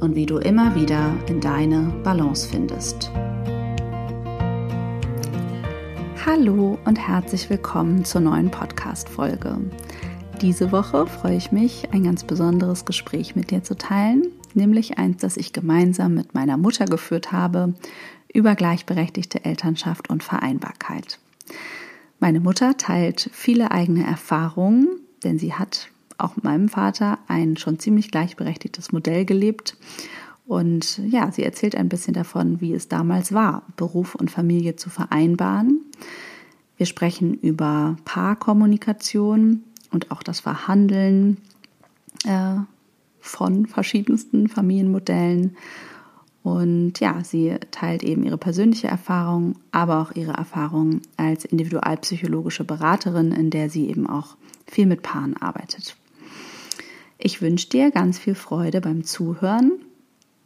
und wie du immer wieder in deine Balance findest. Hallo und herzlich willkommen zur neuen Podcast-Folge. Diese Woche freue ich mich, ein ganz besonderes Gespräch mit dir zu teilen, nämlich eins, das ich gemeinsam mit meiner Mutter geführt habe über gleichberechtigte Elternschaft und Vereinbarkeit. Meine Mutter teilt viele eigene Erfahrungen, denn sie hat auch meinem Vater ein schon ziemlich gleichberechtigtes Modell gelebt. Und ja, sie erzählt ein bisschen davon, wie es damals war, Beruf und Familie zu vereinbaren. Wir sprechen über Paarkommunikation und auch das Verhandeln äh, von verschiedensten Familienmodellen. Und ja, sie teilt eben ihre persönliche Erfahrung, aber auch ihre Erfahrung als individualpsychologische Beraterin, in der sie eben auch viel mit Paaren arbeitet. Ich wünsche dir ganz viel Freude beim Zuhören.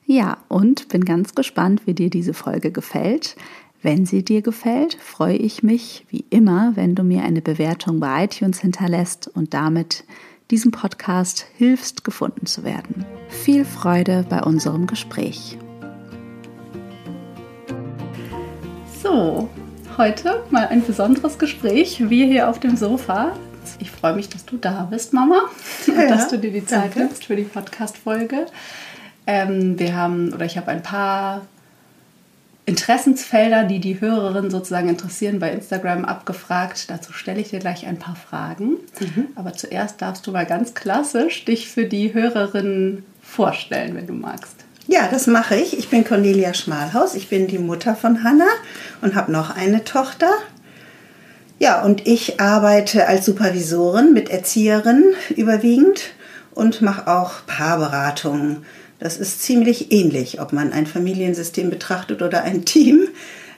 Ja, und bin ganz gespannt, wie dir diese Folge gefällt. Wenn sie dir gefällt, freue ich mich wie immer, wenn du mir eine Bewertung bei iTunes hinterlässt und damit diesem Podcast hilfst, gefunden zu werden. Viel Freude bei unserem Gespräch. So, heute mal ein besonderes Gespräch. Wir hier auf dem Sofa ich freue mich, dass du da bist, Mama, ja, dass du dir die Zeit nimmst für die Podcast-Folge. Ähm, wir haben, oder ich habe ein paar Interessensfelder, die die Hörerin sozusagen interessieren, bei Instagram abgefragt. Dazu stelle ich dir gleich ein paar Fragen. Mhm. Aber zuerst darfst du mal ganz klassisch dich für die Hörerin vorstellen, wenn du magst. Ja, das mache ich. Ich bin Cornelia Schmalhaus. Ich bin die Mutter von Hanna und habe noch eine Tochter. Ja, und ich arbeite als Supervisorin mit Erzieherinnen überwiegend und mache auch Paarberatungen. Das ist ziemlich ähnlich, ob man ein Familiensystem betrachtet oder ein Team.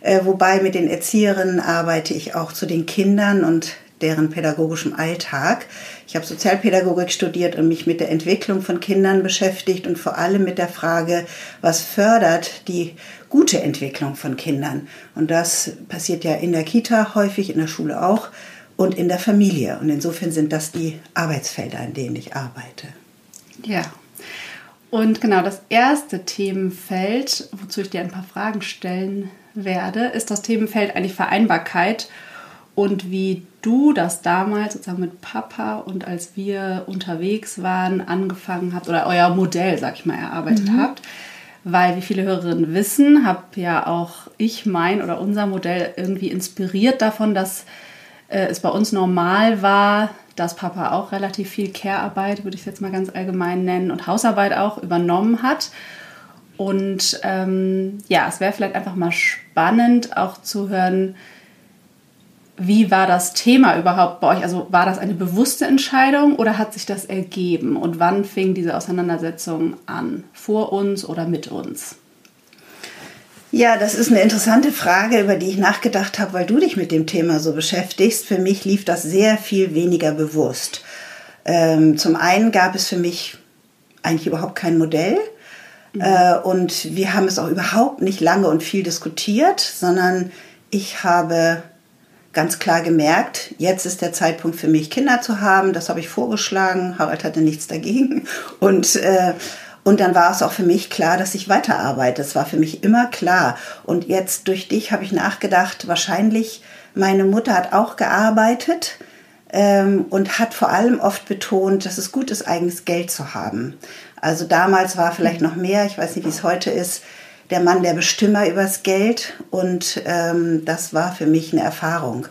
Äh, wobei mit den Erzieherinnen arbeite ich auch zu den Kindern und deren pädagogischem Alltag. Ich habe Sozialpädagogik studiert und mich mit der Entwicklung von Kindern beschäftigt und vor allem mit der Frage, was fördert die gute Entwicklung von Kindern. Und das passiert ja in der Kita häufig, in der Schule auch und in der Familie. Und insofern sind das die Arbeitsfelder, in denen ich arbeite. Ja. Und genau das erste Themenfeld, wozu ich dir ein paar Fragen stellen werde, ist das Themenfeld eigentlich Vereinbarkeit und wie du das damals sozusagen mit Papa und als wir unterwegs waren, angefangen habt oder euer Modell, sag ich mal, erarbeitet mhm. habt weil, wie viele Hörerinnen wissen, habe ja auch ich mein oder unser Modell irgendwie inspiriert davon, dass äh, es bei uns normal war, dass Papa auch relativ viel Care-Arbeit, würde ich es jetzt mal ganz allgemein nennen, und Hausarbeit auch übernommen hat. Und ähm, ja, es wäre vielleicht einfach mal spannend auch zu hören, wie war das Thema überhaupt bei euch? Also war das eine bewusste Entscheidung oder hat sich das ergeben? Und wann fing diese Auseinandersetzung an? Vor uns oder mit uns? Ja, das ist eine interessante Frage, über die ich nachgedacht habe, weil du dich mit dem Thema so beschäftigst. Für mich lief das sehr viel weniger bewusst. Ähm, zum einen gab es für mich eigentlich überhaupt kein Modell. Mhm. Äh, und wir haben es auch überhaupt nicht lange und viel diskutiert, sondern ich habe ganz klar gemerkt, jetzt ist der Zeitpunkt für mich, Kinder zu haben. Das habe ich vorgeschlagen. Harald hatte nichts dagegen. Und, äh, und dann war es auch für mich klar, dass ich weiterarbeite. Das war für mich immer klar. Und jetzt durch dich habe ich nachgedacht, wahrscheinlich meine Mutter hat auch gearbeitet ähm, und hat vor allem oft betont, dass es gut ist, eigenes Geld zu haben. Also damals war vielleicht noch mehr, ich weiß nicht, wie es heute ist, der Mann der Bestimmer übers Geld und ähm, das war für mich eine Erfahrung.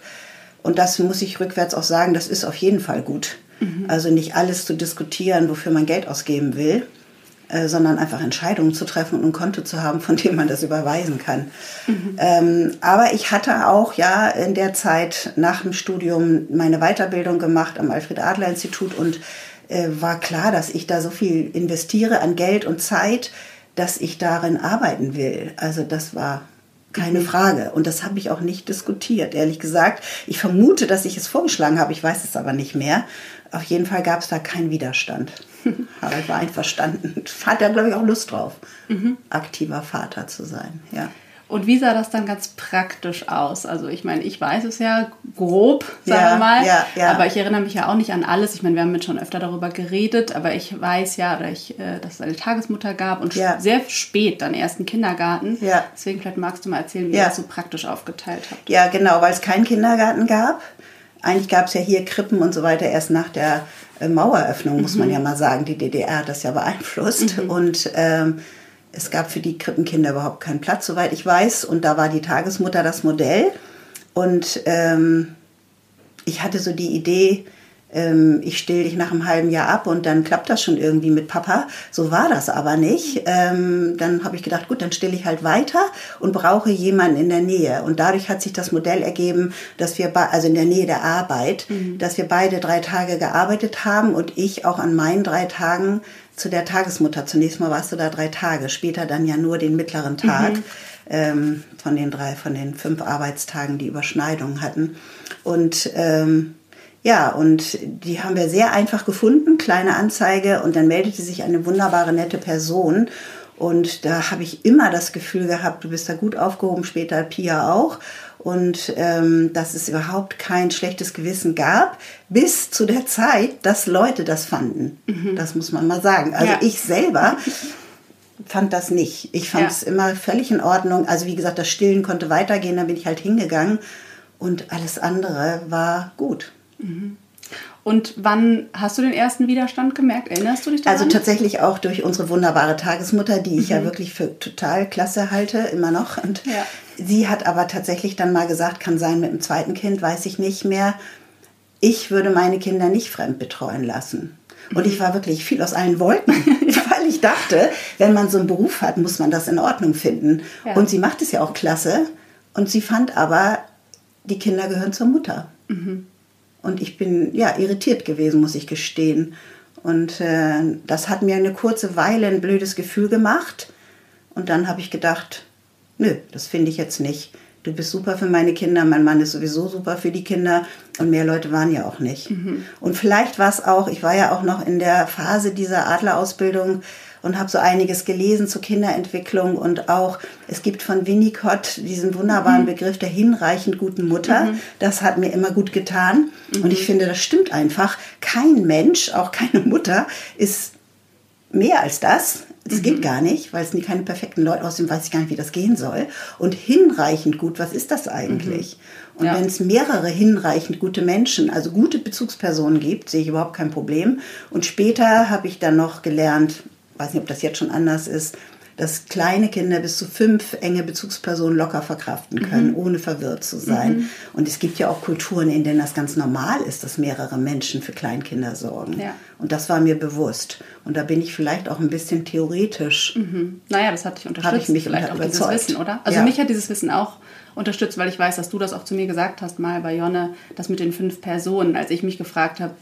Und das muss ich rückwärts auch sagen, das ist auf jeden Fall gut. Mhm. Also nicht alles zu diskutieren, wofür man Geld ausgeben will, äh, sondern einfach Entscheidungen zu treffen und ein Konto zu haben, von dem man das überweisen kann. Mhm. Ähm, aber ich hatte auch ja in der Zeit nach dem Studium meine Weiterbildung gemacht am Alfred Adler Institut und äh, war klar, dass ich da so viel investiere an Geld und Zeit, dass ich darin arbeiten will. Also das war keine mhm. Frage. Und das habe ich auch nicht diskutiert, ehrlich gesagt. Ich vermute, dass ich es vorgeschlagen habe, ich weiß es aber nicht mehr. Auf jeden Fall gab es da keinen Widerstand. aber ich war einverstanden. Hat da, glaube ich, auch Lust drauf, mhm. aktiver Vater zu sein. Ja. Und wie sah das dann ganz praktisch aus? Also ich meine, ich weiß es ja grob, sagen ja, wir mal, ja, ja. aber ich erinnere mich ja auch nicht an alles. Ich meine, wir haben jetzt schon öfter darüber geredet, aber ich weiß ja, oder ich, äh, dass es eine Tagesmutter gab und sehr spät dann erst einen Kindergarten. Deswegen vielleicht magst du mal erzählen, wie ihr das so praktisch aufgeteilt habt. Ja, genau, weil es keinen Kindergarten gab. Eigentlich gab es ja hier Krippen und so weiter erst nach der äh, Maueröffnung, muss mhm. man ja mal sagen. Die DDR hat das ja beeinflusst. Mhm. Und ähm, es gab für die Krippenkinder überhaupt keinen Platz, soweit ich weiß. Und da war die Tagesmutter das Modell. Und ähm, ich hatte so die Idee, ähm, ich still dich nach einem halben Jahr ab und dann klappt das schon irgendwie mit Papa. So war das aber nicht. Ähm, dann habe ich gedacht, gut, dann still ich halt weiter und brauche jemanden in der Nähe. Und dadurch hat sich das Modell ergeben, dass wir, also in der Nähe der Arbeit, mhm. dass wir beide drei Tage gearbeitet haben und ich auch an meinen drei Tagen zu der Tagesmutter. Zunächst mal warst du da drei Tage, später dann ja nur den mittleren Tag mhm. ähm, von den drei, von den fünf Arbeitstagen, die Überschneidungen hatten. Und ähm, ja, und die haben wir sehr einfach gefunden, kleine Anzeige, und dann meldete sich eine wunderbare, nette Person. Und da habe ich immer das Gefühl gehabt, du bist da gut aufgehoben, später Pia auch und ähm, dass es überhaupt kein schlechtes Gewissen gab, bis zu der Zeit, dass Leute das fanden. Mhm. Das muss man mal sagen. Also ja. ich selber fand das nicht. Ich fand ja. es immer völlig in Ordnung. Also wie gesagt, das Stillen konnte weitergehen, dann bin ich halt hingegangen und alles andere war gut. Mhm. Und wann hast du den ersten Widerstand gemerkt? Erinnerst du dich daran? Also tatsächlich auch durch unsere wunderbare Tagesmutter, die ich mhm. ja wirklich für total klasse halte, immer noch. Und ja. Sie hat aber tatsächlich dann mal gesagt, kann sein mit dem zweiten Kind, weiß ich nicht mehr. Ich würde meine Kinder nicht fremd betreuen lassen. Und ich war wirklich viel aus allen Wolken, weil ich dachte, wenn man so einen Beruf hat, muss man das in Ordnung finden. Ja. Und sie macht es ja auch klasse. Und sie fand aber, die Kinder gehören zur Mutter. Mhm. Und ich bin ja irritiert gewesen, muss ich gestehen. Und äh, das hat mir eine kurze Weile ein blödes Gefühl gemacht. Und dann habe ich gedacht, nö, das finde ich jetzt nicht. Du bist super für meine Kinder, mein Mann ist sowieso super für die Kinder und mehr Leute waren ja auch nicht. Mhm. Und vielleicht war es auch, ich war ja auch noch in der Phase dieser Adlerausbildung, und habe so einiges gelesen zur Kinderentwicklung und auch, es gibt von Winnicott diesen wunderbaren mhm. Begriff der hinreichend guten Mutter. Mhm. Das hat mir immer gut getan. Mhm. Und ich finde, das stimmt einfach. Kein Mensch, auch keine Mutter, ist mehr als das. Das geht mhm. gar nicht, weil es nie keine perfekten Leute, außerdem weiß ich gar nicht, wie das gehen soll. Und hinreichend gut, was ist das eigentlich? Mhm. Und ja. wenn es mehrere hinreichend gute Menschen, also gute Bezugspersonen gibt, sehe ich überhaupt kein Problem. Und später habe ich dann noch gelernt, weiß nicht, ob das jetzt schon anders ist, dass kleine Kinder bis zu fünf enge Bezugspersonen locker verkraften können, mhm. ohne verwirrt zu sein. Mhm. Und es gibt ja auch Kulturen, in denen das ganz normal ist, dass mehrere Menschen für Kleinkinder sorgen. Ja. Und das war mir bewusst. Und da bin ich vielleicht auch ein bisschen theoretisch. Mhm. Naja, das hat dich unterstützt. Habe ich mich vielleicht auch überzeugt. dieses Wissen, oder? Also ja. mich hat dieses Wissen auch unterstützt, weil ich weiß, dass du das auch zu mir gesagt hast, mal bei Jonne, das mit den fünf Personen, als ich mich gefragt habe,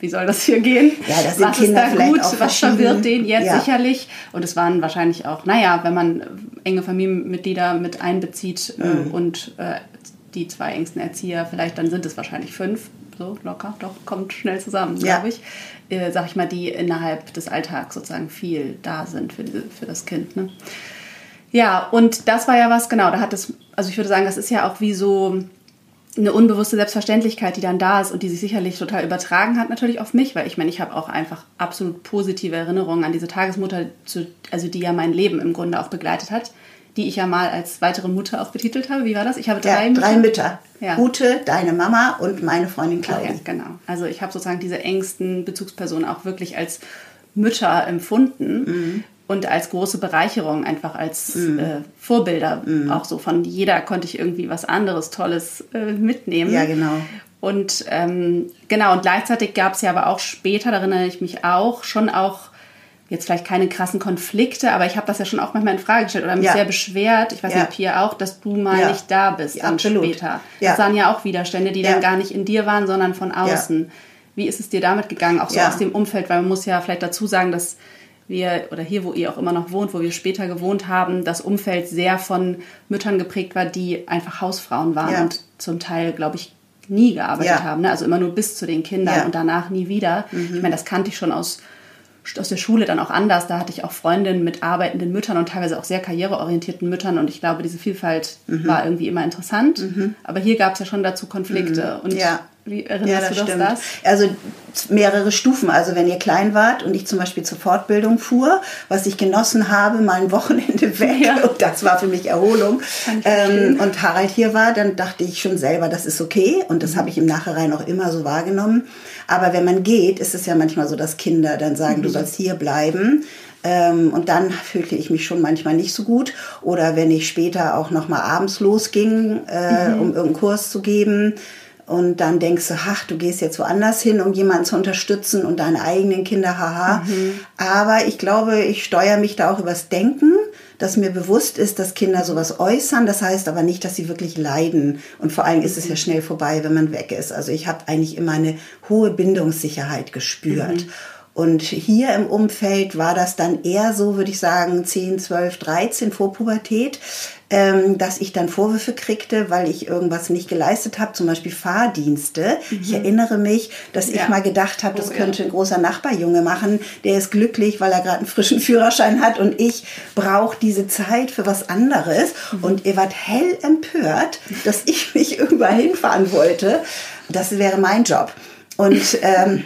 wie soll das hier gehen? Ja, das sind was Kinder ist da gut, was verwirrt den jetzt ja. sicherlich? Und es waren wahrscheinlich auch, naja, wenn man enge Familienmitglieder mit einbezieht äh, mhm. äh, und äh, die zwei engsten Erzieher, vielleicht dann sind es wahrscheinlich fünf, so locker, doch, kommt schnell zusammen, ja. glaube ich. Äh, sag ich mal, die innerhalb des Alltags sozusagen viel da sind für, für das Kind. Ne? Ja, und das war ja was, genau, da hat es, also ich würde sagen, das ist ja auch wie so eine unbewusste Selbstverständlichkeit, die dann da ist und die sich sicherlich total übertragen hat, natürlich auf mich, weil ich meine, ich habe auch einfach absolut positive Erinnerungen an diese Tagesmutter, also die ja mein Leben im Grunde auch begleitet hat, die ich ja mal als weitere Mutter auch betitelt habe. Wie war das? Ich habe drei ja, Mütter. Drei Mütter. Ja. Ute, deine Mama und meine Freundin Claudia. ja, genau. Also ich habe sozusagen diese engsten Bezugspersonen auch wirklich als Mütter empfunden. Mhm. Und als große Bereicherung, einfach als mm. äh, Vorbilder. Mm. Auch so von jeder konnte ich irgendwie was anderes, Tolles äh, mitnehmen. Ja, genau. Und ähm, genau, und gleichzeitig gab es ja aber auch später, da erinnere ich mich auch, schon auch jetzt vielleicht keine krassen Konflikte, aber ich habe das ja schon auch manchmal in Frage gestellt oder mich ja. sehr beschwert. Ich weiß ja. nicht, Pia auch, dass du mal ja. nicht da bist ja, dann absolut. später. Das waren ja auch Widerstände, die dann gar nicht in dir waren, sondern von außen. Wie ist es dir damit gegangen, auch so aus dem Umfeld? Weil man muss ja vielleicht dazu sagen, dass wir, oder hier, wo ihr auch immer noch wohnt, wo wir später gewohnt haben, das Umfeld sehr von Müttern geprägt war, die einfach Hausfrauen waren ja. und zum Teil, glaube ich, nie gearbeitet ja. haben. Ne? Also immer nur bis zu den Kindern ja. und danach nie wieder. Mhm. Ich meine, das kannte ich schon aus, aus der Schule dann auch anders. Da hatte ich auch Freundinnen mit arbeitenden Müttern und teilweise auch sehr karriereorientierten Müttern. Und ich glaube, diese Vielfalt mhm. war irgendwie immer interessant. Mhm. Aber hier gab es ja schon dazu Konflikte. Mhm. Und ja. Wie erinnerst ja, das du das, stimmt. das? Also mehrere Stufen. Also wenn ihr klein wart und ich zum Beispiel zur Fortbildung fuhr, was ich genossen habe, mal ein Wochenende weg ja. und das war für mich Erholung. Ähm, und Harald hier war, dann dachte ich schon selber, das ist okay und das mhm. habe ich im Nachhinein auch immer so wahrgenommen. Aber wenn man geht, ist es ja manchmal so, dass Kinder dann sagen, mhm. du sollst hier bleiben. Ähm, und dann fühlte ich mich schon manchmal nicht so gut. Oder wenn ich später auch noch mal abends losging, äh, mhm. um irgendeinen Kurs zu geben, und dann denkst du, ach, du gehst jetzt woanders hin, um jemanden zu unterstützen und deine eigenen Kinder, haha. Mhm. Aber ich glaube, ich steuere mich da auch übers Denken, dass mir bewusst ist, dass Kinder sowas äußern. Das heißt aber nicht, dass sie wirklich leiden. Und vor allem ist es ja schnell vorbei, wenn man weg ist. Also ich habe eigentlich immer eine hohe Bindungssicherheit gespürt. Mhm. Und hier im Umfeld war das dann eher so, würde ich sagen, 10, 12, 13 vor Pubertät, ähm, dass ich dann Vorwürfe kriegte, weil ich irgendwas nicht geleistet habe, zum Beispiel Fahrdienste. Mhm. Ich erinnere mich, dass ja. ich mal gedacht habe, das oh, könnte ja. ein großer Nachbarjunge machen. Der ist glücklich, weil er gerade einen frischen Führerschein hat und ich brauche diese Zeit für was anderes. Mhm. Und ihr wart hell empört, dass ich mich irgendwo hinfahren wollte. Das wäre mein Job. Und ähm,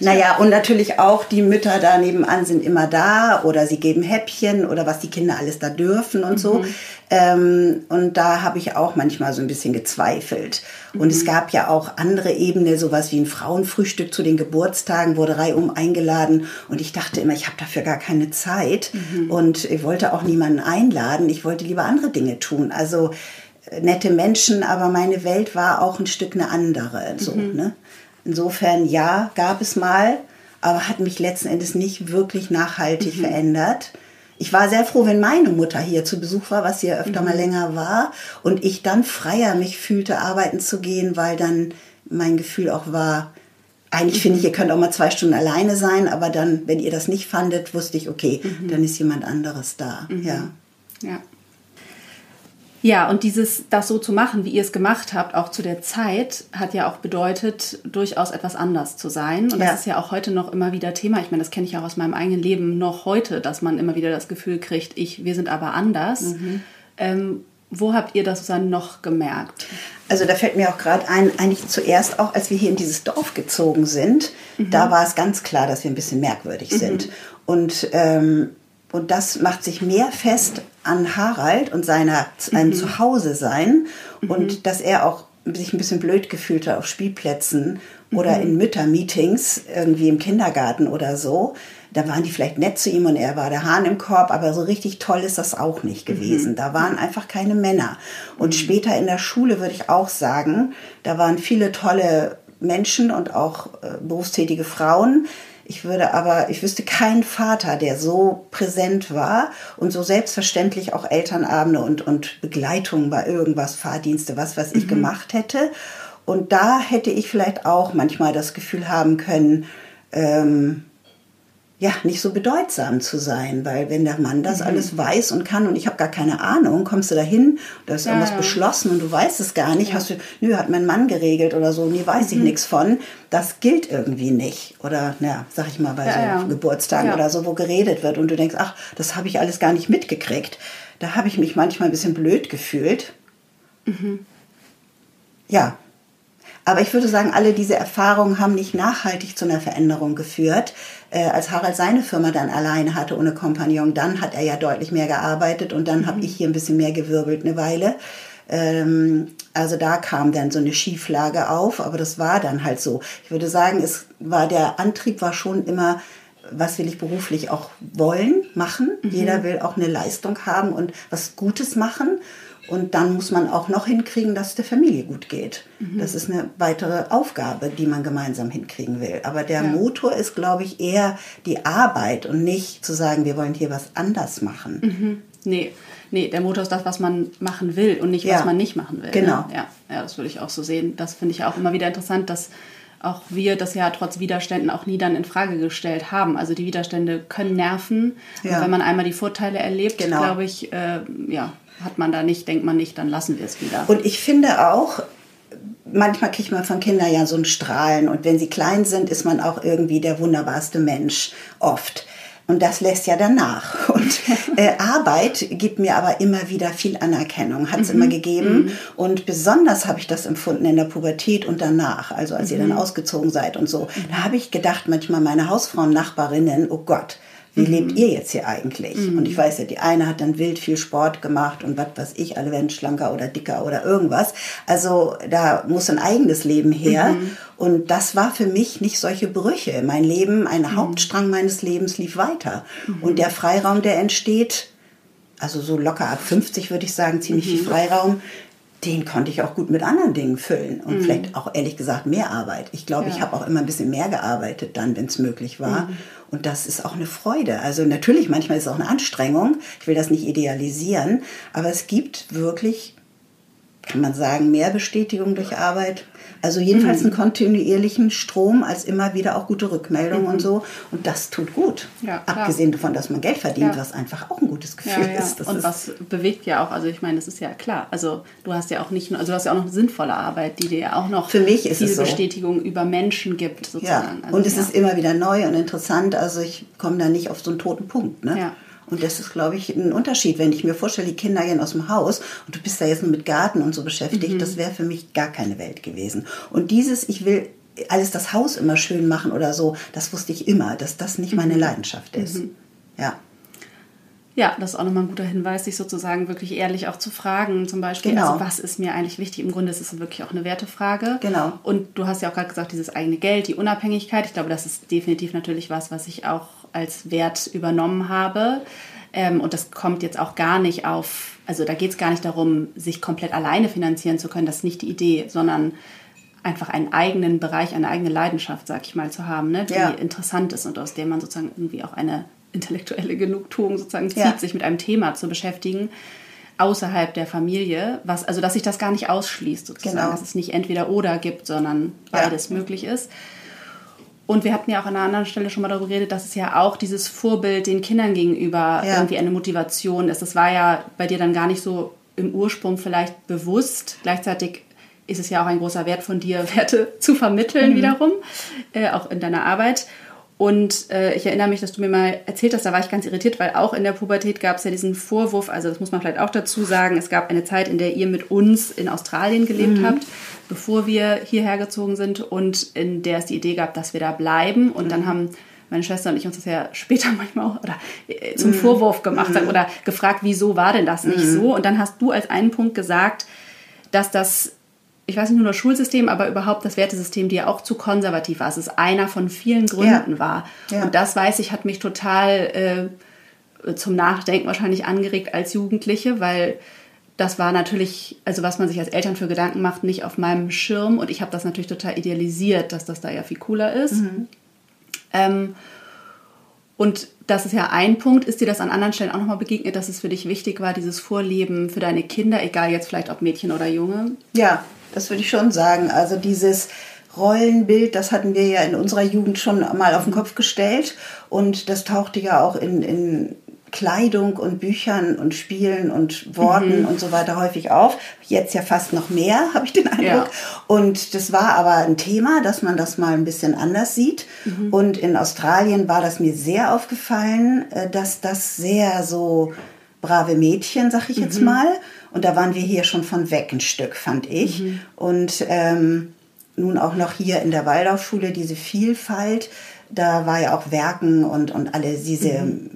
naja, und natürlich auch die Mütter da nebenan sind immer da oder sie geben Häppchen oder was die Kinder alles da dürfen und mhm. so. Ähm, und da habe ich auch manchmal so ein bisschen gezweifelt. Mhm. Und es mhm. gab ja auch andere Ebenen, sowas wie ein Frauenfrühstück zu den Geburtstagen, wurde reihum eingeladen. Und ich dachte immer, ich habe dafür gar keine Zeit. Mhm. Und ich wollte auch niemanden einladen. Ich wollte lieber andere Dinge tun. Also äh, nette Menschen, aber meine Welt war auch ein Stück eine andere. So, mhm. ne? Insofern ja, gab es mal, aber hat mich letzten Endes nicht wirklich nachhaltig mhm. verändert. Ich war sehr froh, wenn meine Mutter hier zu Besuch war, was hier öfter mhm. mal länger war, und ich dann freier mich fühlte, arbeiten zu gehen, weil dann mein Gefühl auch war, eigentlich finde ich, ihr könnt auch mal zwei Stunden alleine sein, aber dann, wenn ihr das nicht fandet, wusste ich, okay, mhm. dann ist jemand anderes da. Mhm. Ja. Ja. Ja, und dieses, das so zu machen, wie ihr es gemacht habt, auch zu der Zeit, hat ja auch bedeutet, durchaus etwas anders zu sein. Und ja. das ist ja auch heute noch immer wieder Thema. Ich meine, das kenne ich auch aus meinem eigenen Leben noch heute, dass man immer wieder das Gefühl kriegt, ich, wir sind aber anders. Mhm. Ähm, wo habt ihr das dann noch gemerkt? Also da fällt mir auch gerade ein, eigentlich zuerst auch, als wir hier in dieses Dorf gezogen sind, mhm. da war es ganz klar, dass wir ein bisschen merkwürdig sind. Mhm. Und ähm, und das macht sich mehr fest an Harald und seiner, seinem mhm. Zuhause sein mhm. und dass er auch sich ein bisschen blöd gefühlt hat auf Spielplätzen mhm. oder in Müttermeetings irgendwie im Kindergarten oder so. Da waren die vielleicht nett zu ihm und er war der Hahn im Korb, aber so richtig toll ist das auch nicht mhm. gewesen. Da waren einfach keine Männer. Und mhm. später in der Schule würde ich auch sagen, da waren viele tolle Menschen und auch äh, berufstätige Frauen, ich würde aber, ich wüsste keinen Vater, der so präsent war und so selbstverständlich auch Elternabende und, und Begleitungen bei irgendwas, Fahrdienste, was, was ich mhm. gemacht hätte. Und da hätte ich vielleicht auch manchmal das Gefühl haben können, ähm, ja, nicht so bedeutsam zu sein, weil wenn der Mann das mhm. alles weiß und kann und ich habe gar keine Ahnung, kommst du dahin, da ist ja, irgendwas ja. beschlossen und du weißt es gar nicht, ja. hast du, nö, hat mein Mann geregelt oder so, nee, weiß mhm. ich nichts von, das gilt irgendwie nicht. Oder, na, sag ich mal, bei so Geburtstagen oder so, wo geredet wird und du denkst, ach, das habe ich alles gar nicht mitgekriegt. Da habe ich mich manchmal ein bisschen blöd gefühlt. Mhm. Ja, aber ich würde sagen, alle diese Erfahrungen haben nicht nachhaltig zu einer Veränderung geführt. Äh, als Harald seine Firma dann alleine hatte ohne Kompagnon, dann hat er ja deutlich mehr gearbeitet und dann mhm. habe ich hier ein bisschen mehr gewirbelt eine Weile. Ähm, also da kam dann so eine Schieflage auf, aber das war dann halt so. Ich würde sagen, es war der Antrieb war schon immer was will ich beruflich auch wollen, machen. Mhm. Jeder will auch eine Leistung haben und was Gutes machen. Und dann muss man auch noch hinkriegen, dass es der Familie gut geht. Mhm. Das ist eine weitere Aufgabe, die man gemeinsam hinkriegen will. Aber der ja. Motor ist, glaube ich, eher die Arbeit und nicht zu sagen, wir wollen hier was anders machen. Mhm. Nee. Nee, der Motor ist das, was man machen will und nicht, ja. was man nicht machen will. Genau. Ne? Ja, ja, das würde ich auch so sehen. Das finde ich auch immer wieder interessant, dass auch wir das ja trotz Widerständen auch nie dann in Frage gestellt haben. Also die Widerstände können nerven. Ja. Und wenn man einmal die Vorteile erlebt, genau. glaube ich, äh, ja, hat man da nicht, denkt man nicht, dann lassen wir es wieder. Und ich finde auch, manchmal kriegt man von Kindern ja so ein Strahlen und wenn sie klein sind, ist man auch irgendwie der wunderbarste Mensch oft. Und das lässt ja danach. Und äh, Arbeit gibt mir aber immer wieder viel Anerkennung, hat es mhm. immer gegeben. Mhm. Und besonders habe ich das empfunden in der Pubertät und danach, also als mhm. ihr dann mhm. ausgezogen seid und so. Mhm. Da habe ich gedacht, manchmal meine Hausfrauen, Nachbarinnen, oh Gott, wie mhm. lebt ihr jetzt hier eigentlich? Mhm. Und ich weiß ja, die eine hat dann wild viel Sport gemacht und was weiß ich, alle werden schlanker oder dicker oder irgendwas. Also da muss ein eigenes Leben her. Mhm. Und das war für mich nicht solche Brüche. Mein Leben, ein mhm. Hauptstrang meines Lebens lief weiter. Mhm. Und der Freiraum, der entsteht, also so locker ab 50 würde ich sagen, ziemlich viel mhm. Freiraum, den konnte ich auch gut mit anderen Dingen füllen und mhm. vielleicht auch ehrlich gesagt mehr Arbeit. Ich glaube, ja. ich habe auch immer ein bisschen mehr gearbeitet dann, wenn es möglich war. Mhm. Und das ist auch eine Freude. Also natürlich, manchmal ist es auch eine Anstrengung. Ich will das nicht idealisieren, aber es gibt wirklich, kann man sagen, mehr Bestätigung durch Arbeit also jedenfalls mhm. einen kontinuierlichen Strom als immer wieder auch gute Rückmeldungen mhm. und so. Und das tut gut. Ja, Abgesehen davon, dass man Geld verdient, ja. was einfach auch ein gutes Gefühl ja, ist. Das und ist was bewegt ja auch, also ich meine, das ist ja klar. Also du hast ja auch nicht nur, also du hast ja auch noch eine sinnvolle Arbeit, die dir ja auch noch Für mich ist viel so. Bestätigung über Menschen gibt sozusagen. Ja. Also, und es ist immer wieder neu und interessant. Also ich komme da nicht auf so einen toten Punkt. Ne? Und das ist, glaube ich, ein Unterschied. Wenn ich mir vorstelle, die Kinder gehen aus dem Haus und du bist da jetzt nur mit Garten und so beschäftigt, mhm. das wäre für mich gar keine Welt gewesen. Und dieses, ich will alles das Haus immer schön machen oder so, das wusste ich immer, dass das nicht meine mhm. Leidenschaft ist. Mhm. Ja. Ja, das ist auch nochmal ein guter Hinweis, sich sozusagen wirklich ehrlich auch zu fragen. Zum Beispiel, genau. also was ist mir eigentlich wichtig? Im Grunde ist es wirklich auch eine Wertefrage. Genau. Und du hast ja auch gerade gesagt, dieses eigene Geld, die Unabhängigkeit. Ich glaube, das ist definitiv natürlich was, was ich auch als Wert übernommen habe. Ähm, und das kommt jetzt auch gar nicht auf, also da geht es gar nicht darum, sich komplett alleine finanzieren zu können. Das ist nicht die Idee, sondern einfach einen eigenen Bereich, eine eigene Leidenschaft, sag ich mal, zu haben, ne, die ja. interessant ist und aus der man sozusagen irgendwie auch eine intellektuelle Genugtuung sozusagen zieht, ja. sich mit einem Thema zu beschäftigen außerhalb der Familie, was also dass sich das gar nicht ausschließt sozusagen, genau. dass es nicht entweder oder gibt, sondern beides ja. möglich ist. Und wir hatten ja auch an einer anderen Stelle schon mal darüber geredet, dass es ja auch dieses Vorbild den Kindern gegenüber ja. irgendwie eine Motivation ist. Das war ja bei dir dann gar nicht so im Ursprung vielleicht bewusst. Gleichzeitig ist es ja auch ein großer Wert von dir, Werte zu vermitteln mhm. wiederum, äh, auch in deiner Arbeit. Und äh, ich erinnere mich, dass du mir mal erzählt hast, da war ich ganz irritiert, weil auch in der Pubertät gab es ja diesen Vorwurf, also das muss man vielleicht auch dazu sagen, es gab eine Zeit, in der ihr mit uns in Australien gelebt mhm. habt, bevor wir hierher gezogen sind und in der es die Idee gab, dass wir da bleiben. Und mhm. dann haben meine Schwester und ich uns das ja später manchmal auch oder, äh, zum mhm. Vorwurf gemacht mhm. oder gefragt, wieso war denn das nicht mhm. so? Und dann hast du als einen Punkt gesagt, dass das ich weiß nicht nur das Schulsystem, aber überhaupt das Wertesystem, die ja auch zu konservativ war. Es ist einer von vielen Gründen ja. war. Ja. Und das, weiß ich, hat mich total äh, zum Nachdenken wahrscheinlich angeregt als Jugendliche, weil das war natürlich, also was man sich als Eltern für Gedanken macht, nicht auf meinem Schirm. Und ich habe das natürlich total idealisiert, dass das da ja viel cooler ist. Mhm. Ähm, und das ist ja ein Punkt. Ist dir das an anderen Stellen auch nochmal begegnet, dass es für dich wichtig war, dieses Vorleben für deine Kinder, egal jetzt vielleicht ob Mädchen oder Junge? Ja, das würde ich schon sagen. Also dieses Rollenbild, das hatten wir ja in unserer Jugend schon mal auf den Kopf gestellt. Und das tauchte ja auch in, in Kleidung und Büchern und Spielen und Worten mhm. und so weiter häufig auf. Jetzt ja fast noch mehr, habe ich den Eindruck. Ja. Und das war aber ein Thema, dass man das mal ein bisschen anders sieht. Mhm. Und in Australien war das mir sehr aufgefallen, äh, dass das sehr so brave Mädchen, sag ich jetzt mhm. mal. Und da waren wir hier schon von weg ein Stück, fand ich. Mhm. Und ähm, nun auch noch hier in der Waldorfschule diese Vielfalt. Da war ja auch Werken und, und alle diese mhm.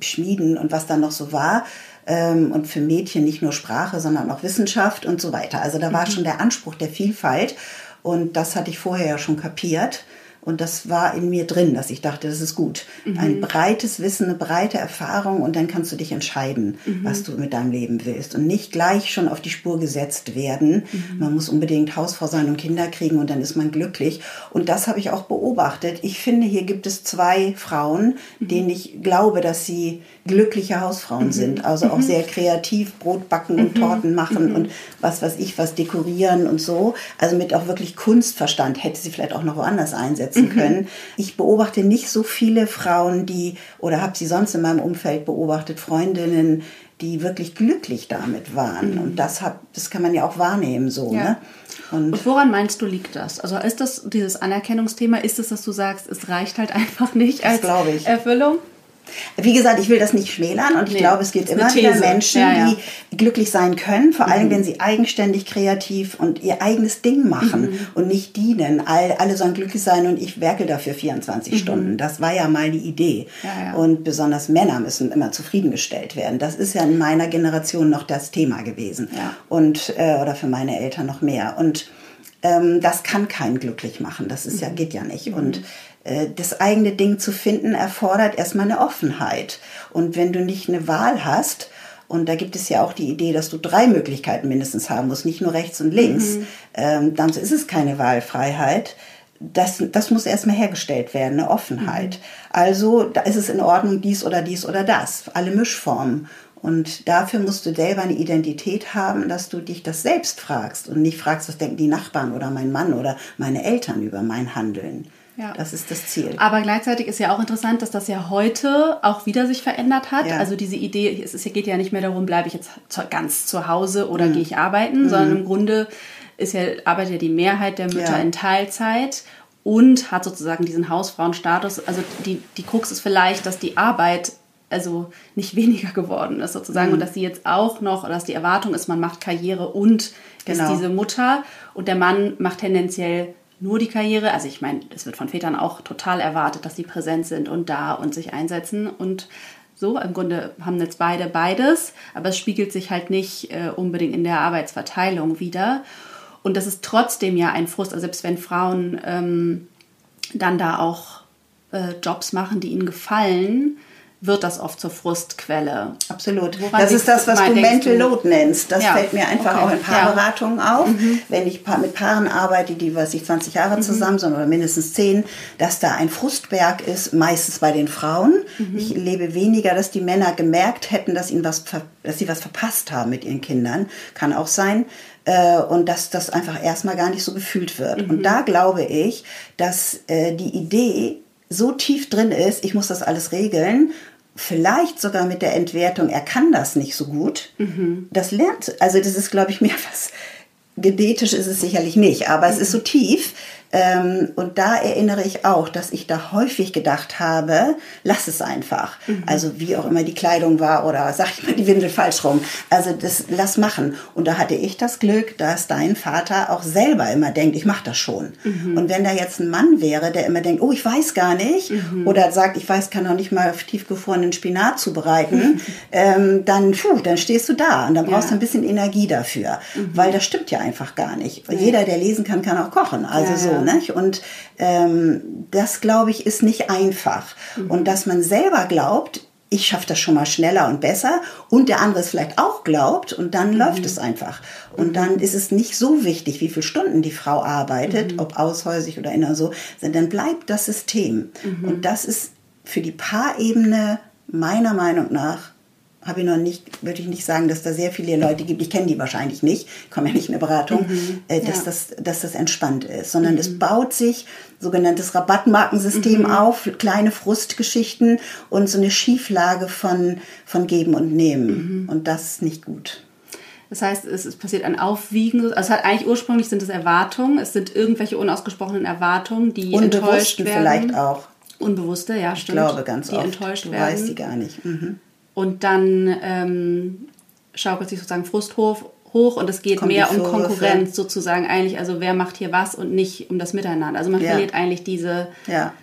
Schmieden und was da noch so war. Ähm, und für Mädchen nicht nur Sprache, sondern auch Wissenschaft und so weiter. Also da war mhm. schon der Anspruch der Vielfalt. Und das hatte ich vorher ja schon kapiert Und das war in mir drin, dass ich dachte, das ist gut. Mhm. Ein breites Wissen, eine breite Erfahrung und dann kannst du dich entscheiden, mhm. was du mit deinem Leben willst. Und nicht gleich schon auf die Spur gesetzt werden. Mhm. Man muss unbedingt Hausfrau sein und Kinder kriegen und dann ist man glücklich. Und das habe ich auch beobachtet. Ich finde, hier gibt es zwei Frauen, mhm. denen ich glaube, dass sie glückliche Hausfrauen mhm. sind. Also auch mhm. sehr kreativ, Brot backen und Torten machen und was weiß ich, was dekorieren und so. Also mit auch wirklich Kunstverstand hätte sie vielleicht auch noch woanders einsetzen setzen mhm. können. Ich beobachte nicht so viele Frauen, die, oder habe sie sonst in meinem Umfeld beobachtet, Freundinnen, die wirklich glücklich damit waren. Mhm. Und das, hab, das kann man ja auch wahrnehmen so. Ja. Ne? Und, Und, woran meinst du, liegt das? Also ist das dieses Anerkennungsthema, ist es, dass du sagst, es reicht halt einfach nicht als Erfüllung? Wie gesagt, ich will das nicht schmälern und ich nee, glaube, es gibt immer wieder Menschen, ja, ja. die glücklich sein können, vor allem mhm. wenn sie eigenständig, kreativ und ihr eigenes Ding machen mhm. und nicht dienen. All, alle sollen glücklich sein und ich werke dafür 24 mhm. Stunden. Das war ja mal die Idee. Ja, und besonders Männer müssen immer zufriedengestellt werden. Das ist ja in meiner Generation noch das Thema gewesen. Und, äh, oder für meine Eltern noch mehr. Und ähm, das kann keinen glücklich machen. Das ist ja, mhm. geht ja nicht. Und äh, das eigene Ding zu finden, erfordert erstmal eine Offenheit. Und wenn du nicht eine Wahl hast, und da gibt es ja auch die Idee, dass du drei Möglichkeiten mindestens haben musst, nicht nur rechts und links, mhm. ähm, dann ist es keine Wahlfreiheit. Das, das muss erstmal hergestellt werden, eine Offenheit. Mhm. Also da ist es in Ordnung, dies oder dies oder das, alle Mischformen. Und dafür musst du selber eine Identität haben, dass du dich das selbst fragst und nicht fragst, was denken die Nachbarn oder mein Mann oder meine Eltern über mein Handeln. Ja. Das ist das Ziel. Aber gleichzeitig ist ja auch interessant, dass das ja heute auch wieder sich verändert hat. Ja. Also diese Idee, es geht ja nicht mehr darum, bleibe ich jetzt ganz zu Hause oder mhm. gehe ich arbeiten, mhm. sondern im Grunde ist ja, arbeitet ja die Mehrheit der Mütter ja. in Teilzeit und hat sozusagen diesen Hausfrauenstatus. Also die, die Krux ist vielleicht, dass die Arbeit also nicht weniger geworden ist sozusagen mhm. und dass sie jetzt auch noch, dass die Erwartung ist, man macht Karriere und genau. ist diese Mutter und der Mann macht tendenziell nur die Karriere. Also ich meine, es wird von Vätern auch total erwartet, dass sie präsent sind und da und sich einsetzen und so. Im Grunde haben jetzt beide beides, aber es spiegelt sich halt nicht äh, unbedingt in der Arbeitsverteilung wieder. Und das ist trotzdem ja ein Frust, also selbst wenn Frauen ähm, dann da auch äh, Jobs machen, die ihnen gefallen, wird das oft zur Frustquelle. Absolut. Woran das ist das, was du Mental Load nennst. Das ja. fällt mir einfach okay. auch in Paarberatungen ja. auf. Mhm. Wenn ich mit Paaren arbeite, die, weiß ich, 20 Jahre mhm. zusammen sind oder mindestens 10, dass da ein Frustberg ist, meistens bei den Frauen. Mhm. Ich lebe weniger, dass die Männer gemerkt hätten, dass, ihnen was, dass sie was verpasst haben mit ihren Kindern. Kann auch sein äh, und dass das einfach erstmal gar nicht so gefühlt wird. Mhm. Und da glaube ich, dass äh, die Idee so tief drin ist, ich muss das alles regeln, vielleicht sogar mit der Entwertung, er kann das nicht so gut, mhm. das lernt, also das ist, glaube ich, mehr was, genetisch ist es sicherlich nicht, aber es ist so tief, ähm, und da erinnere ich auch, dass ich da häufig gedacht habe, lass es einfach. Mhm. Also wie auch immer die Kleidung war oder sag ich mal die Windel falsch rum. Also das lass machen. Und da hatte ich das Glück, dass dein Vater auch selber immer denkt, ich mache das schon. Mhm. Und wenn da jetzt ein Mann wäre, der immer denkt, oh, ich weiß gar nicht, mhm. oder sagt, ich weiß, kann noch nicht mal tiefgefrorenen Spinat zubereiten, ähm, dann, puh, dann stehst du da und dann brauchst ja. du ein bisschen Energie dafür, mhm. weil das stimmt ja einfach gar nicht. Jeder, der lesen kann, kann auch kochen. Also ja, so. Nicht? Und ähm, das, glaube ich, ist nicht einfach. Mhm. Und dass man selber glaubt, ich schaffe das schon mal schneller und besser und der andere es vielleicht auch glaubt und dann mhm. läuft es einfach. Und mhm. dann ist es nicht so wichtig, wie viele Stunden die Frau arbeitet, mhm. ob aushäusig oder inner so, sondern dann bleibt das System. Mhm. Und das ist für die Paarebene meiner Meinung nach habe ich noch nicht, würde ich nicht sagen, dass da sehr viele Leute gibt, ich kenne die wahrscheinlich nicht, komme ja nicht in eine Beratung, mhm, äh, dass, ja. das, dass das entspannt ist, sondern mhm. es baut sich sogenanntes Rabattmarkensystem mhm. auf, kleine Frustgeschichten und so eine Schieflage von, von Geben und Nehmen. Mhm. Und das ist nicht gut. Das heißt, es, es passiert ein Aufwiegen. Also es hat eigentlich ursprünglich sind es Erwartungen, es sind irgendwelche unausgesprochenen Erwartungen, die enttäuscht werden. vielleicht auch. Unbewusste, ja, stimmt. Ich glaube ganz die oft. Enttäuscht du werden. weißt die gar nicht. Mhm. Und dann ähm, schaukelt sich sozusagen Frust hoch, und es geht Kommt mehr um Konkurrenz sozusagen eigentlich. Also wer macht hier was und nicht um das Miteinander. Also man ja. verliert eigentlich diese, ja.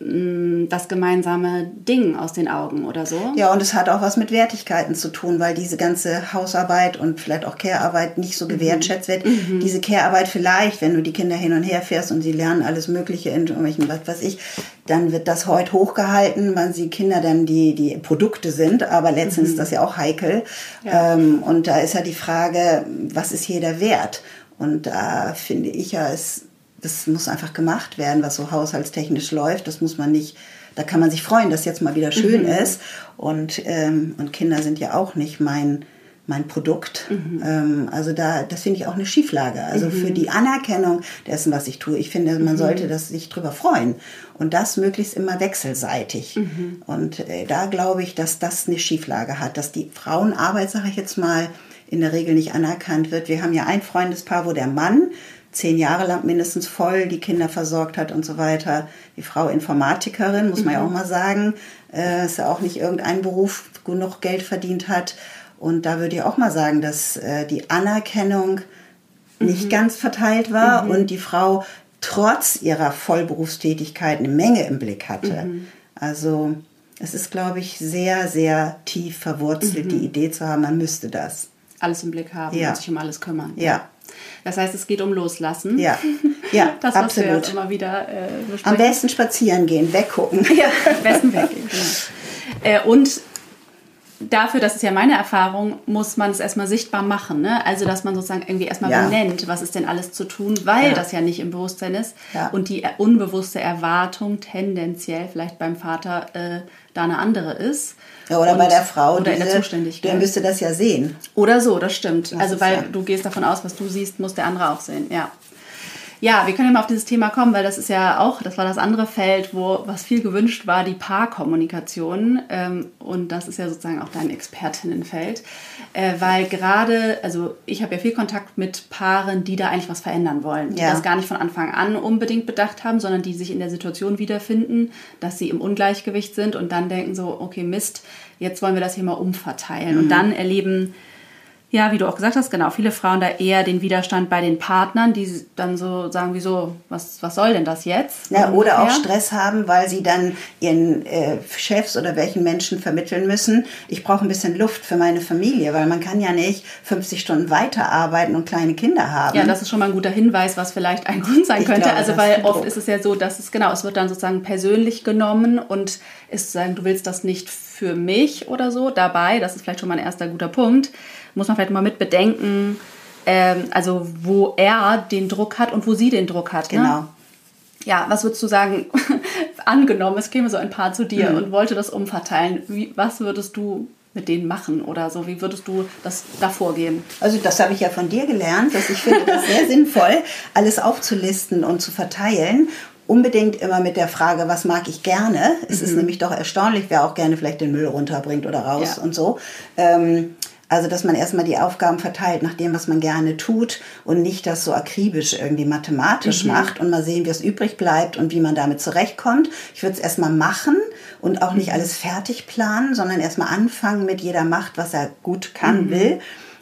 Mh, das gemeinsame Ding aus den Augen oder so. Ja, und es hat auch was mit Wertigkeiten zu tun, weil diese ganze Hausarbeit und vielleicht auch Care-Arbeit nicht so gewertschätzt wird. Mhm. Diese Care-Arbeit vielleicht, wenn du die Kinder hin und her fährst und sie lernen alles Mögliche in irgendwelchen, was weiß ich, dann wird das heute hochgehalten, weil sie Kinder dann die, die Produkte sind, aber letztens ist das ja auch heikel. Mhm. Ja. Ähm, und da ist ja die Frage, was ist hier der Wert? Und da finde ich ja, es, das muss einfach gemacht werden, was so haushaltstechnisch läuft. Das muss man nicht, da kann man sich freuen, dass jetzt mal wieder schön Mhm. ist. Und, ähm, und Kinder sind ja auch nicht mein, mein Produkt. Mhm. Ähm, also da, das finde ich auch eine Schieflage. Also für die Anerkennung dessen, was ich tue. Ich finde, Mhm. man sollte das sich drüber freuen. Und das möglichst immer wechselseitig. Mhm. Und äh, da glaube ich, dass das eine Schieflage hat, dass die Frauenarbeit, sage ich jetzt mal, in der Regel nicht anerkannt wird. Wir haben ja ein Freundespaar, wo der Mann zehn Jahre lang mindestens voll die Kinder versorgt hat und so weiter. Die Frau Informatikerin, muss man ja auch mal sagen, äh, ist ja auch nicht irgendein Beruf, genug Geld verdient hat. Und da würde ich auch mal sagen, dass äh, die Anerkennung nicht ganz verteilt war und die Frau trotz ihrer Vollberufstätigkeit eine Menge im Blick hatte. Also es ist, glaube ich, sehr, sehr tief verwurzelt, die Idee zu haben, man müsste das. Alles im Blick haben Ja. und sich um alles kümmern. Ja, Das heißt, es geht um Loslassen. ja, ja, Das, was wir absolut. jetzt immer wieder äh. Am besten spazieren gehen, weggucken. Ja, am besten weggehen, genau. Äh, und dafür, das ist ja meine Erfahrung, muss man es erstmal sichtbar machen. Ne? Also, dass man sozusagen irgendwie erstmal Ja. benennt, was ist denn alles zu tun, weil Ja. das ja nicht im Bewusstsein ist. Ja. Und die unbewusste Erwartung tendenziell vielleicht beim Vater äh, da eine andere ist. Ja, oder Und- bei der Frau, Oder in der diese- Zuständigkeit. Der müsste das ja sehen. Oder so, das stimmt. also ist weil du gehst davon aus, was du siehst, muss der andere auch sehen. Ja. Ja, wir können ja mal auf dieses Thema kommen, weil das ist ja auch, das war das andere Feld, wo was viel gewünscht war, die Paarkommunikation. Ähm, und das ist ja sozusagen auch dein Expertinnenfeld. Äh, weil gerade, also ich habe ja viel Kontakt mit Paaren, die da eigentlich was verändern wollen, die Ja. das gar nicht von Anfang an unbedingt bedacht haben, sondern die sich in der Situation wiederfinden, dass sie im Ungleichgewicht sind und dann denken so, okay, Mist, jetzt wollen wir das hier mal umverteilen. Mhm. Und dann erleben ja, wie du auch gesagt hast, genau, viele Frauen da eher den Widerstand bei den Partnern, die dann so sagen, wieso, was, was soll denn das jetzt? Ja, oder auch. Stress haben, weil sie dann ihren äh, Chefs oder welchen Menschen vermitteln müssen, ich brauche ein bisschen Luft für meine Familie, weil man kann ja nicht 50 Stunden weiterarbeiten und kleine Kinder haben. Ja, das ist schon mal ein guter Hinweis, was vielleicht ein Grund sein Ich könnte. glaube, also, weil ist oft Druck. ist es ja so, dass es genau, es wird dann sozusagen persönlich genommen und ist zu sagen, du willst das nicht für mich oder so dabei. Das ist vielleicht schon mal ein erster guter Punkt. Muss man vielleicht mal mit bedenken, ähm, also wo er den Druck hat und wo sie den Druck hat. Ne? Genau. Ja, was würdest du sagen, angenommen, es käme so ein Paar zu dir Mhm. und wollte das umverteilen, wie, was würdest du mit denen machen oder so? Wie würdest du das da vorgehen? Also das habe ich ja von dir gelernt, dass ich finde das sehr sinnvoll, alles aufzulisten und zu verteilen. Unbedingt immer mit der Frage, was mag ich gerne? Es ist nämlich doch erstaunlich, wer auch gerne vielleicht den Müll runterbringt oder raus Ja. und so. Ähm, also, dass man erstmal die Aufgaben verteilt nach dem, was man gerne tut und nicht das so akribisch irgendwie mathematisch macht und mal sehen, wie es übrig bleibt und wie man damit zurechtkommt. Ich würde es erstmal machen und auch nicht alles fertig planen, sondern erstmal anfangen mit jeder macht, was er gut kann, will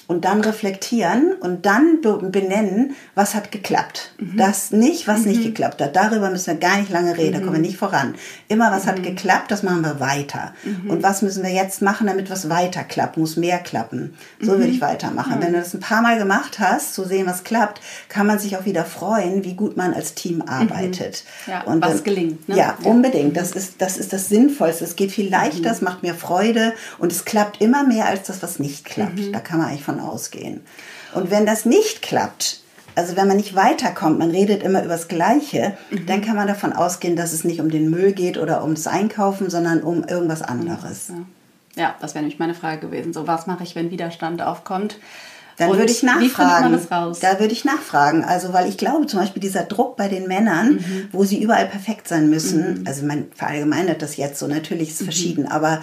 und dann reflektieren und dann be- benennen, was hat geklappt. Das nicht, was nicht geklappt hat. Darüber müssen wir gar nicht lange reden, da kommen wir nicht voran. Immer, was hat geklappt, das machen wir weiter. Und was müssen wir jetzt machen, damit was weiter klappt, muss mehr klappen. So würde ich weitermachen. Wenn du das ein paar Mal gemacht hast, zu sehen, was klappt, kann man sich auch wieder freuen, wie gut man als Team arbeitet. Ja, was dann- gelingt, ne? Ja, Ja. unbedingt. Das ist, das ist das Sinnvollste. Es geht viel leichter, es macht mir Freude und es klappt immer mehr als das, was nicht klappt. Da kann man eigentlich von ausgehen. Und wenn das nicht klappt, also wenn man nicht weiterkommt, man redet immer über das Gleiche, dann kann man davon ausgehen, dass es nicht um den Müll geht oder ums Einkaufen, sondern um irgendwas anderes. Ja, das wäre nämlich meine Frage gewesen. So, was mache ich, wenn Widerstand aufkommt? Dann Und würde ich Wie findet nachfragen. man das raus? Da würde ich nachfragen. Also, weil ich glaube, zum Beispiel dieser Druck bei den Männern, Mhm. wo sie überall perfekt sein müssen, also man verallgemeinert das jetzt so, natürlich ist es Mhm. verschieden, aber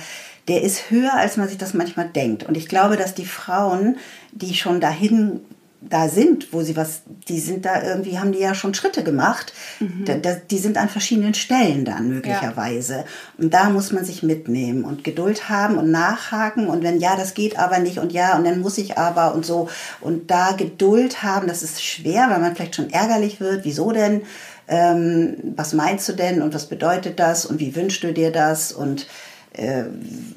der ist höher, als man sich das manchmal denkt. Und ich glaube, dass die Frauen, die schon dahin da sind, wo sie was, die sind da irgendwie, haben die ja schon Schritte gemacht. Mhm. Da, da, die sind an verschiedenen Stellen dann möglicherweise. Ja. Und da muss man sich mitnehmen und Geduld haben und nachhaken. Und wenn ja, das geht aber nicht und ja, und dann muss ich aber und so. Und da Geduld haben, das ist schwer, weil man vielleicht schon ärgerlich wird. Wieso denn? Ähm, was meinst du denn und was bedeutet das und wie wünschst du dir das? Und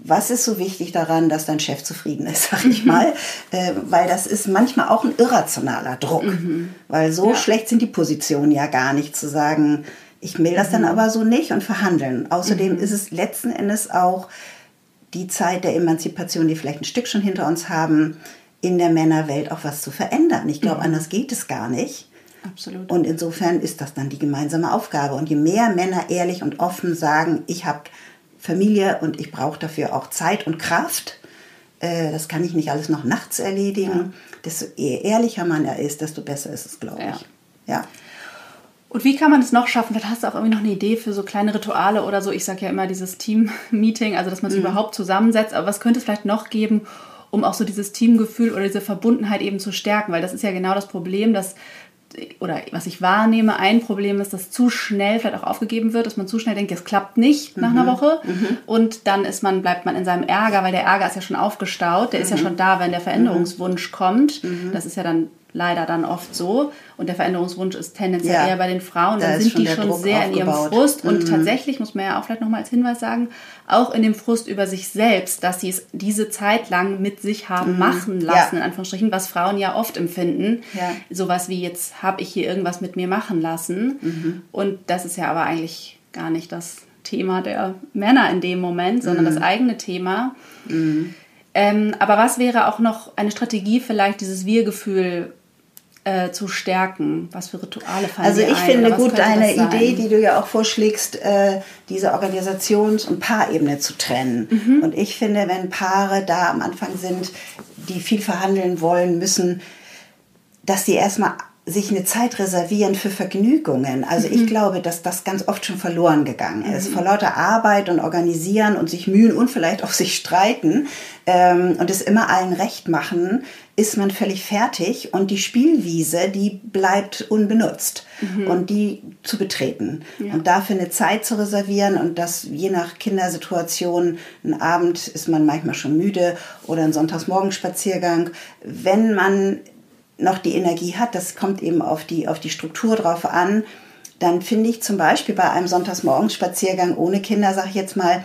was ist so wichtig daran, dass dein Chef zufrieden ist, sag ich mal, äh, weil das ist manchmal auch ein irrationaler Druck, mhm. weil so ja. schlecht sind die Positionen ja gar nicht zu sagen, ich will das mhm. dann aber so nicht und verhandeln. Außerdem mhm. ist es letzten Endes auch die Zeit der Emanzipation, die vielleicht ein Stück schon hinter uns haben, in der Männerwelt auch was zu verändern. Ich glaube, mhm. anders geht es gar nicht. Absolut. Und insofern ist das dann die gemeinsame Aufgabe. Und je mehr Männer ehrlich und offen sagen, ich habe Familie und ich brauche dafür auch Zeit und Kraft. Äh, das kann ich nicht alles noch nachts erledigen. Ja. Desto ehrlicher man er ist, desto besser ist es, glaube ich. Ja. ja. Und wie kann man es noch schaffen? Vielleicht hast du auch irgendwie noch eine Idee für so kleine Rituale oder so. Ich sage ja immer dieses Team-Meeting, also dass man sich mhm. überhaupt zusammensetzt. Aber was könnte es vielleicht noch geben, um auch so dieses Teamgefühl oder diese Verbundenheit eben zu stärken? Weil das ist ja genau das Problem, dass oder was ich wahrnehme, ein Problem ist, dass zu schnell vielleicht auch aufgegeben wird, dass man zu schnell denkt, es klappt nicht nach mhm. einer Woche mhm. und dann ist man, bleibt man in seinem Ärger, weil der Ärger ist ja schon aufgestaut, der mhm. ist ja mhm. schon da, wenn der Veränderungswunsch kommt. Mhm. Das ist ja dann leider dann oft so. Und der Veränderungswunsch ist tendenziell ja. eher bei den Frauen. Dann sind die schon Druck sehr aufgebaut. in ihrem Frust. Und mhm. tatsächlich muss man ja auch vielleicht nochmal als Hinweis sagen, auch in dem Frust über sich selbst, dass sie es diese Zeit lang mit sich haben mhm. machen lassen, ja. in Anführungsstrichen, was Frauen ja oft empfinden. Ja. Sowas wie jetzt habe ich hier irgendwas mit mir machen lassen. Mhm. Und das ist ja aber eigentlich gar nicht das Thema der Männer in dem Moment, sondern das mhm. eigene Thema. Mhm. Ähm, aber was wäre auch noch eine Strategie, vielleicht dieses Wir-Gefühl äh, zu stärken? Was für Rituale fallen Also ich finde gut eine Idee, die du ja auch vorschlägst, äh, diese Organisations- und Paarebene zu trennen. Mhm. Und ich finde, wenn Paare da am Anfang sind, die viel verhandeln wollen, müssen, dass die erstmal sich eine Zeit reservieren für Vergnügungen. Also mhm. ich glaube, dass das ganz oft schon verloren gegangen ist. Mhm. Vor lauter Arbeit und Organisieren und sich mühen und vielleicht auch sich streiten ähm, und es immer allen recht machen, ist man völlig fertig und die Spielwiese, die bleibt unbenutzt mhm. und die zu betreten. Ja. Und dafür eine Zeit zu reservieren und das je nach Kindersituation, ein Abend ist man manchmal schon müde oder ein Sonntagsmorgenspaziergang. Wenn man noch die Energie hat, das kommt eben auf die, auf die Struktur drauf an, dann finde ich zum Beispiel bei einem Sonntagsmorgenspaziergang ohne Kinder, sage ich jetzt mal,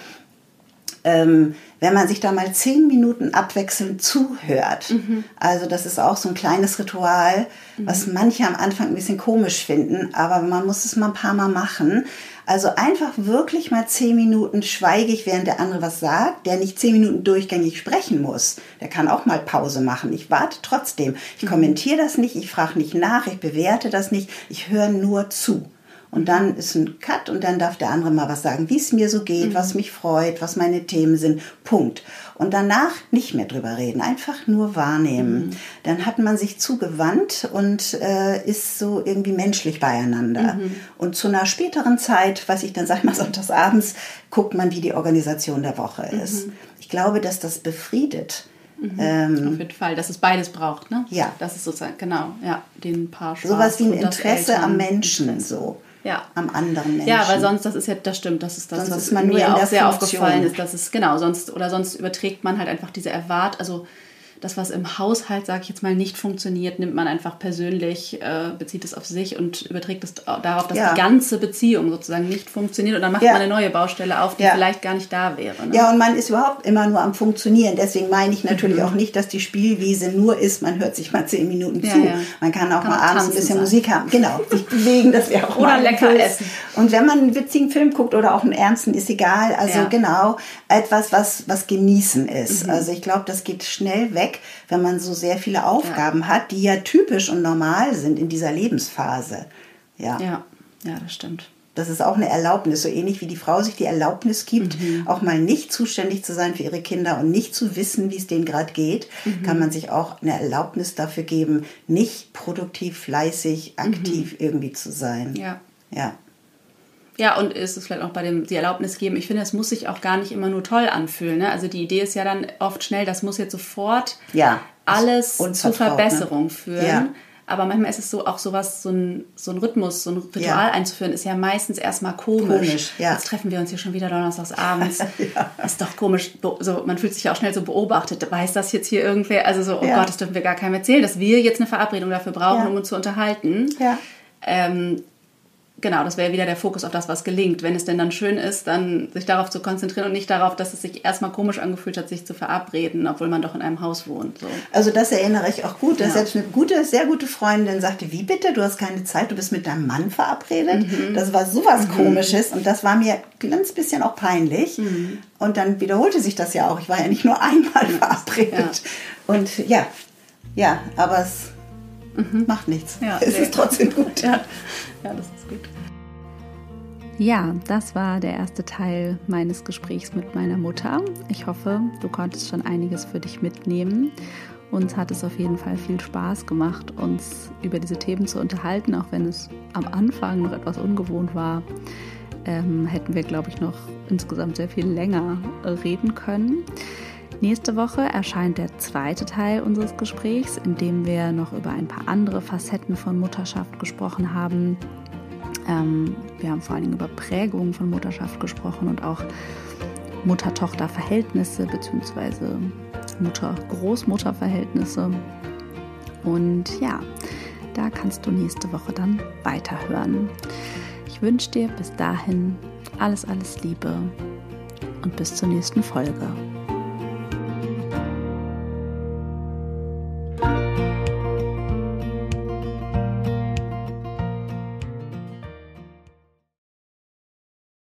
ähm, wenn man sich da mal zehn Minuten abwechselnd zuhört. Mhm. Also das ist auch so ein kleines Ritual, mhm. was manche am Anfang ein bisschen komisch finden, aber man muss es mal ein paar Mal machen. Also einfach wirklich mal zehn Minuten schweigig, während der andere was sagt, der nicht zehn Minuten durchgängig sprechen muss. Der kann auch mal Pause machen. Ich warte trotzdem. Ich mhm. kommentiere das nicht, ich frage nicht nach, ich bewerte das nicht, ich höre nur zu. Und dann ist ein Cut und dann darf der andere mal was sagen, wie es mir so geht, mhm. was mich freut, was meine Themen sind. Punkt. Und danach nicht mehr drüber reden, einfach nur wahrnehmen. Mhm. Dann hat man sich zugewandt und äh, ist so irgendwie menschlich beieinander. Mhm. Und zu einer späteren Zeit, was ich dann sag mal sonntags abends, guckt man, wie die Organisation der Woche ist. Mhm. Ich glaube, dass das befriedet. Mhm. Ähm, Auf jeden Fall, dass es beides braucht, ne? Ja. Das ist sozusagen, genau, ja, den Paar Spaß Sowas wie ein Interesse am Menschen, so ja. am anderen Menschen. Ja, weil sonst, das ist ja, das stimmt, das ist das, sonst was ist man mir auch sehr Funktion. aufgefallen ist, dass es, genau, sonst, oder sonst überträgt man halt einfach diese Erwart, also das, was im Haushalt, sage ich jetzt mal, nicht funktioniert, nimmt man einfach persönlich, äh, bezieht es auf sich und überträgt es darauf, dass ja. die ganze Beziehung sozusagen nicht funktioniert. Und dann macht ja. man eine neue Baustelle auf, die ja. vielleicht gar nicht da wäre. Ne? Ja, und man ist überhaupt immer nur am Funktionieren. Deswegen meine ich natürlich mhm. auch nicht, dass die Spielwiese nur ist, man hört sich mal zehn Minuten zu. Man kann auch kann mal abends ein bisschen sein. Musik haben. Genau, sich bewegen, das wäre auch Oder lecker Impuls. essen. Und wenn man einen witzigen Film guckt oder auch einen ernsten, ist egal. Also genau, etwas, was, was genießen ist. Mhm. Also ich glaube, das geht schnell weg, wenn man so sehr viele Aufgaben ja. hat, die ja typisch und normal sind in dieser Lebensphase. Ja, ja, ja das stimmt. Das ist auch eine Erlaubnis, so ähnlich wie die Frau sich die Erlaubnis gibt, mhm. auch mal nicht zuständig zu sein für ihre Kinder und nicht zu wissen, wie es denen gerade geht, mhm. kann man sich auch eine Erlaubnis dafür geben, nicht produktiv, fleißig, aktiv mhm. irgendwie zu sein. Ja. Ja. Ja, und ist es vielleicht auch bei dem die Erlaubnis geben. Ich finde, es muss sich auch gar nicht immer nur toll anfühlen. Ne? Also die Idee ist ja dann oft schnell, das muss jetzt sofort ja, alles zu ne? Verbesserung ne? führen. Ja. Aber manchmal ist es so auch sowas, so ein, so ein Rhythmus, so ein Ritual Ja. einzuführen, ist ja meistens erstmal komisch. Komisch, ja. Jetzt treffen wir uns hier schon wieder donnerstags abends. Ja. Ist doch komisch. So, man fühlt sich ja auch schnell so beobachtet. Weiß das jetzt hier irgendwer? Also so, oh. Gott, das dürfen wir gar keinem erzählen, dass wir jetzt eine Verabredung dafür brauchen, um uns zu unterhalten. Ja. Ähm, genau, das wäre wieder der Fokus auf das, was gelingt. Wenn es denn dann schön ist, dann sich darauf zu konzentrieren und nicht darauf, dass es sich erstmal komisch angefühlt hat, sich zu verabreden, obwohl man doch in einem Haus wohnt. So. Also das erinnere ich auch gut, dass Ja. selbst eine gute, sehr gute Freundin sagte, wie bitte, du hast keine Zeit, du bist mit deinem Mann verabredet. Mhm. Das war sowas komisches und das war mir ein ganz bisschen auch peinlich. Mhm. Und dann wiederholte sich das ja auch. Ich war ja nicht nur einmal verabredet. Und ja, ja, aber es macht nichts. Mhm. Ja, es nee. ist trotzdem gut. Ja, ja das ist gut. Ja, das war der erste Teil meines Gesprächs mit meiner Mutter. Ich hoffe, du konntest schon einiges für dich mitnehmen. Uns hat es auf jeden Fall viel Spaß gemacht, uns über diese Themen zu unterhalten, auch wenn es am Anfang noch etwas ungewohnt war. Ähm, hätten wir, glaube ich, noch insgesamt sehr viel länger reden können. Nächste Woche erscheint der zweite Teil unseres Gesprächs, in dem wir noch über ein paar andere Facetten von Mutterschaft gesprochen haben. Ähm, wir haben vor allen Dingen über Prägungen von Mutterschaft gesprochen und auch Mutter-Tochter-Verhältnisse bzw. Mutter-Großmutter-Verhältnisse. Und ja, da kannst du nächste Woche dann weiterhören. Ich wünsche dir bis dahin alles, alles Liebe und bis zur nächsten Folge.